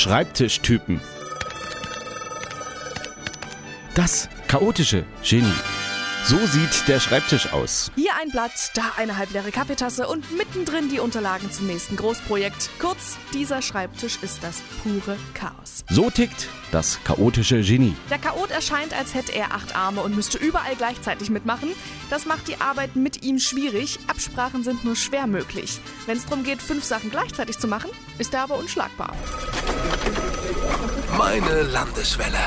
Schreibtischtypen. Das chaotische Genie. So sieht der Schreibtisch aus. Hier ein Blatt, da eine halbleere Kaffeetasse und mittendrin die Unterlagen zum nächsten Großprojekt. Kurz, dieser Schreibtisch ist das pure Chaos. So tickt das chaotische Genie. Der Chaot erscheint, als hätte er acht Arme und müsste überall gleichzeitig mitmachen. Das macht die Arbeit mit ihm schwierig. Absprachen sind nur schwer möglich. Wenn es darum geht, fünf Sachen gleichzeitig zu machen, ist er aber unschlagbar. Meine Landeswelle.